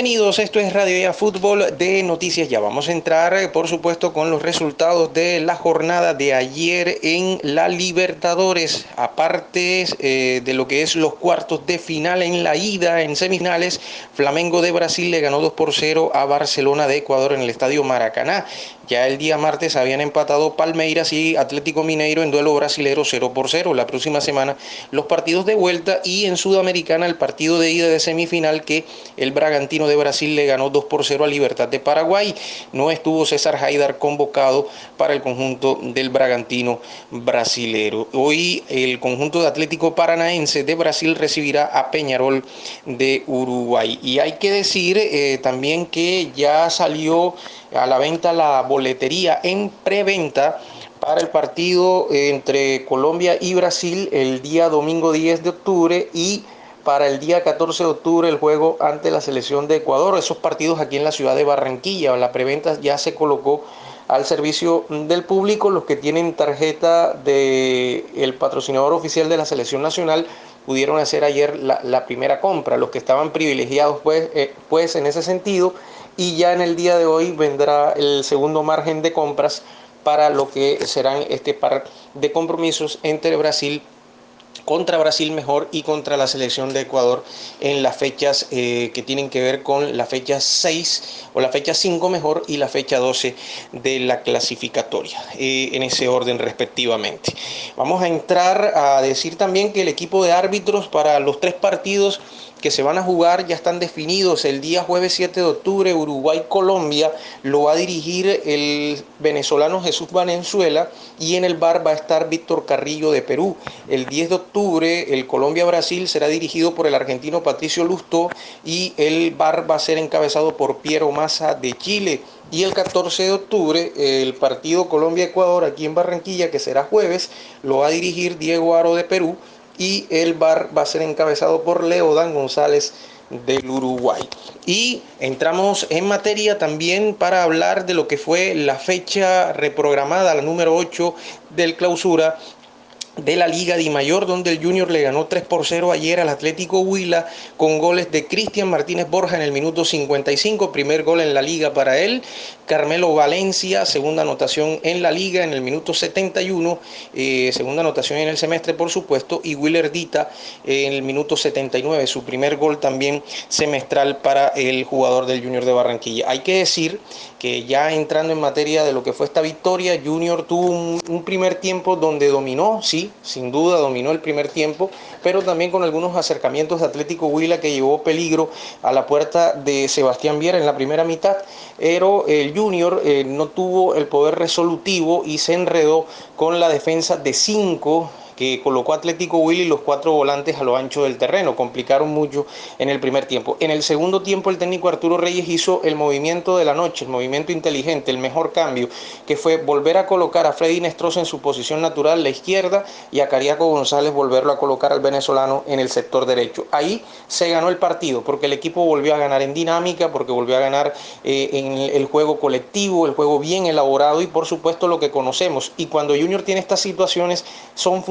Bienvenidos, esto es Radio Ya Fútbol de Noticias. Ya vamos a entrar, eh, por supuesto, con los resultados de la jornada de ayer en la Libertadores. Aparte eh, de lo que es los cuartos de final en la ida, en semifinales, Flamengo de Brasil le ganó 2 por 0 a Barcelona de Ecuador en el Estadio Maracaná. Ya el día martes habían empatado Palmeiras y Atlético Mineiro en duelo brasilero 0 por 0. La próxima semana los partidos de vuelta y en Sudamericana el partido de ida de semifinal que el Bragantino de Brasil le ganó 2 por 0 a Libertad de Paraguay. No estuvo César Haidar convocado para el conjunto del Bragantino brasilero. Hoy el conjunto de Atlético Paranaense de Brasil recibirá a Peñarol de Uruguay. Y hay que decir eh, también que ya salió a la venta la boletería en preventa para el partido entre Colombia y Brasil el día domingo 10 de octubre y para el día 14 de octubre el juego ante la selección de Ecuador. Esos partidos aquí en la ciudad de Barranquilla. La preventa ya se colocó al servicio del público. Los que tienen tarjeta del el patrocinador oficial de la selección nacional pudieron hacer ayer la, primera compra. Los que estaban privilegiados pues, eh, pues en ese sentido y ya en el día de hoy vendrá el segundo margen de compras para lo que serán este par de compromisos entre Brasil contra Brasil mejor y contra la selección de Ecuador en las fechas eh, que tienen que ver con la fecha 6 o la fecha 5 mejor y la fecha 12 de la clasificatoria, eh, en ese orden respectivamente. Vamos a entrar a decir también que el equipo de árbitros para los tres partidos que se van a jugar ya están definidos. El día jueves 7 de octubre, Uruguay-Colombia lo va a dirigir el venezolano Jesús Valenzuela y en el bar va a estar Víctor Carrillo de Perú. El 10 de octubre, el Colombia-Brasil será dirigido por el argentino Patricio Lusto y el bar va a ser encabezado por Piero Massa de Chile. Y el 14 de octubre, el partido Colombia-Ecuador aquí en Barranquilla, que será jueves, lo va a dirigir Diego Aro de Perú y el bar va a ser encabezado por Leodan González del Uruguay. Y entramos en materia también para hablar de lo que fue la fecha reprogramada, la número 8 del clausura de la Liga Di Mayor, donde el Junior le ganó 3 por 0 ayer al Atlético Huila con goles de Cristian Martínez Borja en el minuto 55, primer gol en la liga para él, Carmelo Valencia, segunda anotación en la liga en el minuto 71, eh, segunda anotación en el semestre por supuesto, y Willer Dita en el minuto 79, su primer gol también semestral para el jugador del Junior de Barranquilla. Hay que decir que ya entrando en materia de lo que fue esta victoria, Junior tuvo un, un primer tiempo donde dominó, sí, sin duda dominó el primer tiempo, pero también con algunos acercamientos de Atlético Huila que llevó peligro a la puerta de Sebastián Viera en la primera mitad, pero el Junior eh, no tuvo el poder resolutivo y se enredó con la defensa de cinco que colocó Atlético Willy los cuatro volantes a lo ancho del terreno. Complicaron mucho en el primer tiempo. En el segundo tiempo el técnico Arturo Reyes hizo el movimiento de la noche, el movimiento inteligente, el mejor cambio, que fue volver a colocar a Freddy Nestroza en su posición natural, la izquierda, y a Cariaco González volverlo a colocar al venezolano en el sector derecho. Ahí se ganó el partido, porque el equipo volvió a ganar en dinámica, porque volvió a ganar eh, en el juego colectivo, el juego bien elaborado y por supuesto lo que conocemos. Y cuando Junior tiene estas situaciones, son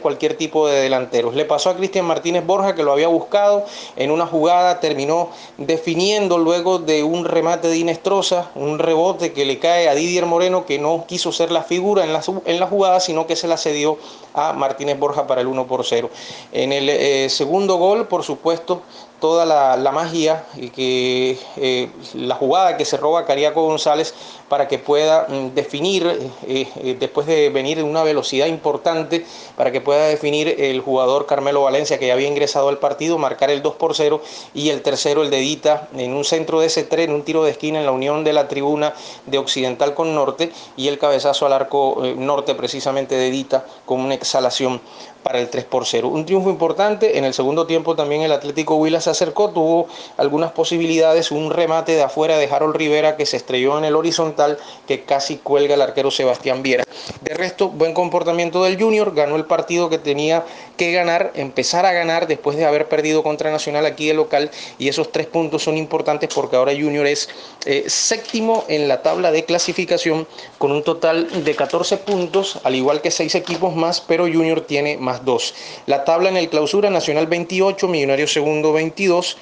cualquier tipo de delanteros. Le pasó a Cristian Martínez Borja que lo había buscado en una jugada, terminó definiendo luego de un remate de Inestrosa, un rebote que le cae a Didier Moreno que no quiso ser la figura en la, en la jugada, sino que se la cedió a Martínez Borja para el 1 por 0. En el eh, segundo gol, por supuesto, toda la, magia y que eh, la jugada que se roba Cariaco González para que pueda mm, definir, eh, eh, después de venir en una velocidad importante, para que pueda definir el jugador Carmelo Valencia que ya había ingresado al partido, marcar el 2 por 0 y el tercero el de Dita en un centro de ese tren, un tiro de esquina en la unión de la tribuna de Occidental con Norte y el cabezazo al arco norte precisamente de Dita con una exhalación para el 3 por 0. Un triunfo importante. En el segundo tiempo también el Atlético Huila se acercó, tuvo algunas posibilidades. Un remate de afuera de Harold Rivera que se estrelló en el horizontal que casi cuelga el arquero Sebastián Viera. De resto, buen comportamiento del Junior. Ganó el partido que tenía que ganar, empezar a ganar después de haber perdido contra Nacional aquí de local. Y esos tres puntos son importantes porque ahora Junior es eh, séptimo en la tabla de clasificación con un total de 14 puntos, al igual que seis equipos más, pero Junior tiene más 2. La tabla en el clausura Nacional 28, Millonario segundo 22.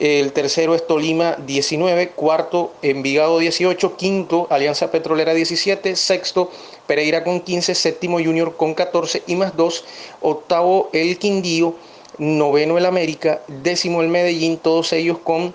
el tercero es Tolima 19, cuarto Envigado 18, quinto Alianza Petrolera 17, sexto Pereira con 15, séptimo Junior con 14 y más 2, octavo el Quindío noveno el América, décimo el Medellín, todos ellos con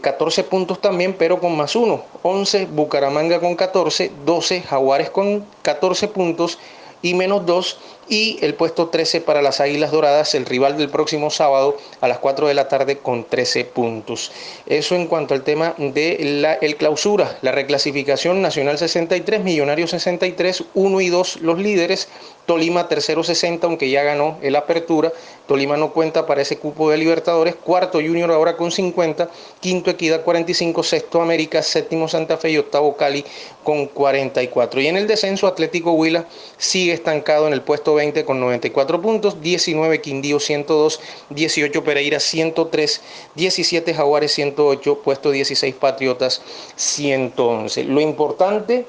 14 eh, puntos también, pero con más uno, 11 Bucaramanga con 14, 12 Jaguares con 14 puntos y menos 2 y el puesto 13 para las Águilas Doradas, el rival del próximo sábado a las 4 de la tarde con 13 puntos. Eso en cuanto al tema de la el clausura, la reclasificación Nacional 63, Millonario 63, 1 y 2 los líderes, Tolima tercero 60, aunque ya ganó el apertura. Tolima no cuenta para ese cupo de Libertadores. Cuarto Junior ahora con 50. Quinto Equidad 45. Sexto América. Séptimo Santa Fe y octavo Cali con 44. Y en el descenso Atlético Huila sigue estancado en el puesto 20 con 94 puntos. 19 Quindío 102. 18 Pereira 103. 17 Jaguares 108. Puesto 16 Patriotas 111. Lo importante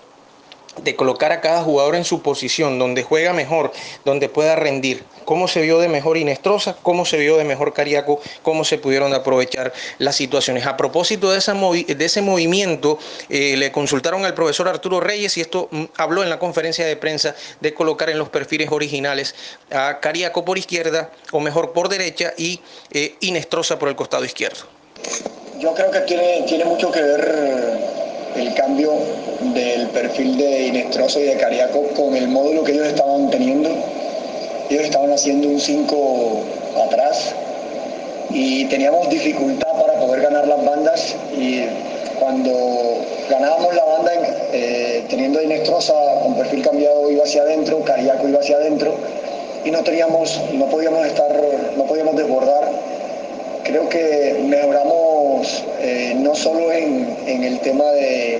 de colocar a cada jugador en su posición, donde juega mejor, donde pueda rendir. Cómo se vio de mejor Inestrosa, cómo se vio de mejor Cariaco, cómo se pudieron aprovechar las situaciones. A propósito de, ese movimiento, eh, le consultaron al profesor Arturo Reyes y esto mm, habló en la conferencia de prensa de colocar en los perfiles originales a Cariaco por izquierda, o mejor por derecha, y eh, Inestrosa por el costado izquierdo. Yo creo que tiene, tiene mucho que ver el cambio del perfil de Inestrosa y de Cariaco con el módulo que ellos estaban teniendo. Ellos estaban haciendo un 5 atrás y teníamos dificultad para poder ganar las bandas y cuando ganábamos la banda eh, teniendo Inestrosa con perfil cambiado iba hacia adentro, Cariaco iba hacia adentro y no teníamos, no podíamos estar, no podíamos desbordar. Creo que mejoramos eh, no solo en, el tema de,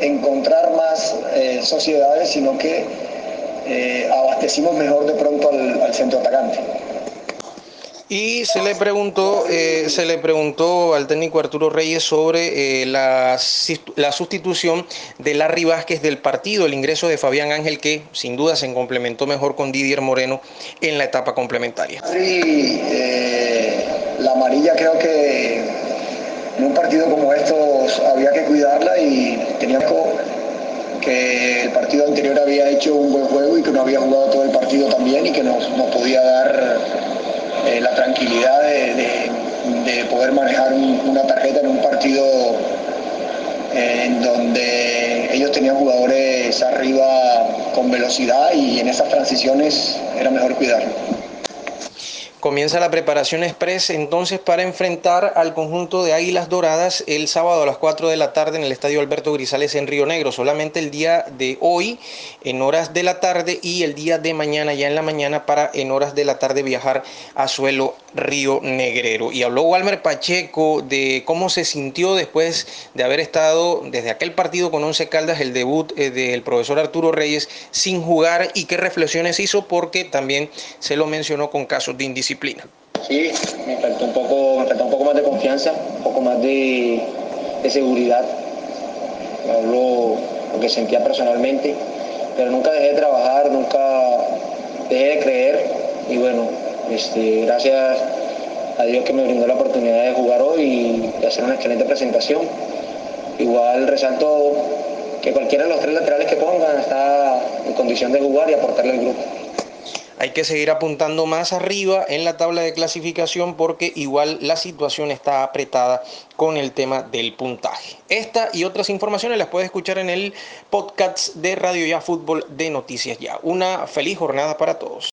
encontrar más eh, sociedades, sino que eh, abastecimos mejor de pronto al centro atacante. Y se le preguntó, eh, se le preguntó al técnico Arturo Reyes sobre eh, la, la, sustitución de Larry Vázquez del partido, el ingreso de Fabián Ángel, que sin duda se complementó mejor con Didier Moreno en la etapa complementaria. Sí, eh, la amarilla creo que en un partido como estos había que cuidarla y teníamos que el partido anterior había hecho un buen juego y que no había jugado todo el partido también y que nos, nos podía dar eh, la tranquilidad de, poder manejar una tarjeta en un partido eh, en donde ellos tenían jugadores arriba con velocidad y en esas transiciones era mejor cuidarlo. Comienza la preparación express entonces para enfrentar al conjunto de Águilas Doradas el sábado a las 4 de la tarde en el Estadio Alberto Grisales en Río Negro. Solamente el día de hoy en horas de la tarde y el día de mañana ya en la mañana para en horas de la tarde viajar a suelo Río Negrero. Y habló Walmer Pacheco de cómo se sintió después de haber estado desde aquel partido con Once Caldas, el debut eh, del profesor Arturo Reyes sin jugar y qué reflexiones hizo porque también se lo mencionó con casos de indisciplina Sí, me faltó un poco, me faltó un poco más de confianza, un poco más de, seguridad. Hablo lo que sentía personalmente, pero nunca dejé de trabajar, nunca dejé de creer y bueno, este, gracias a Dios que me brindó la oportunidad de jugar hoy y hacer una excelente presentación. Igual resalto que cualquiera de los tres laterales que pongan está en condición de jugar y aportarle al grupo hay que seguir apuntando más arriba en la tabla de clasificación porque igual la situación está apretada con el tema del puntaje. Esta y otras informaciones las puede escuchar en el podcast de Radio Ya Fútbol de Noticias Ya. Una feliz jornada para todos.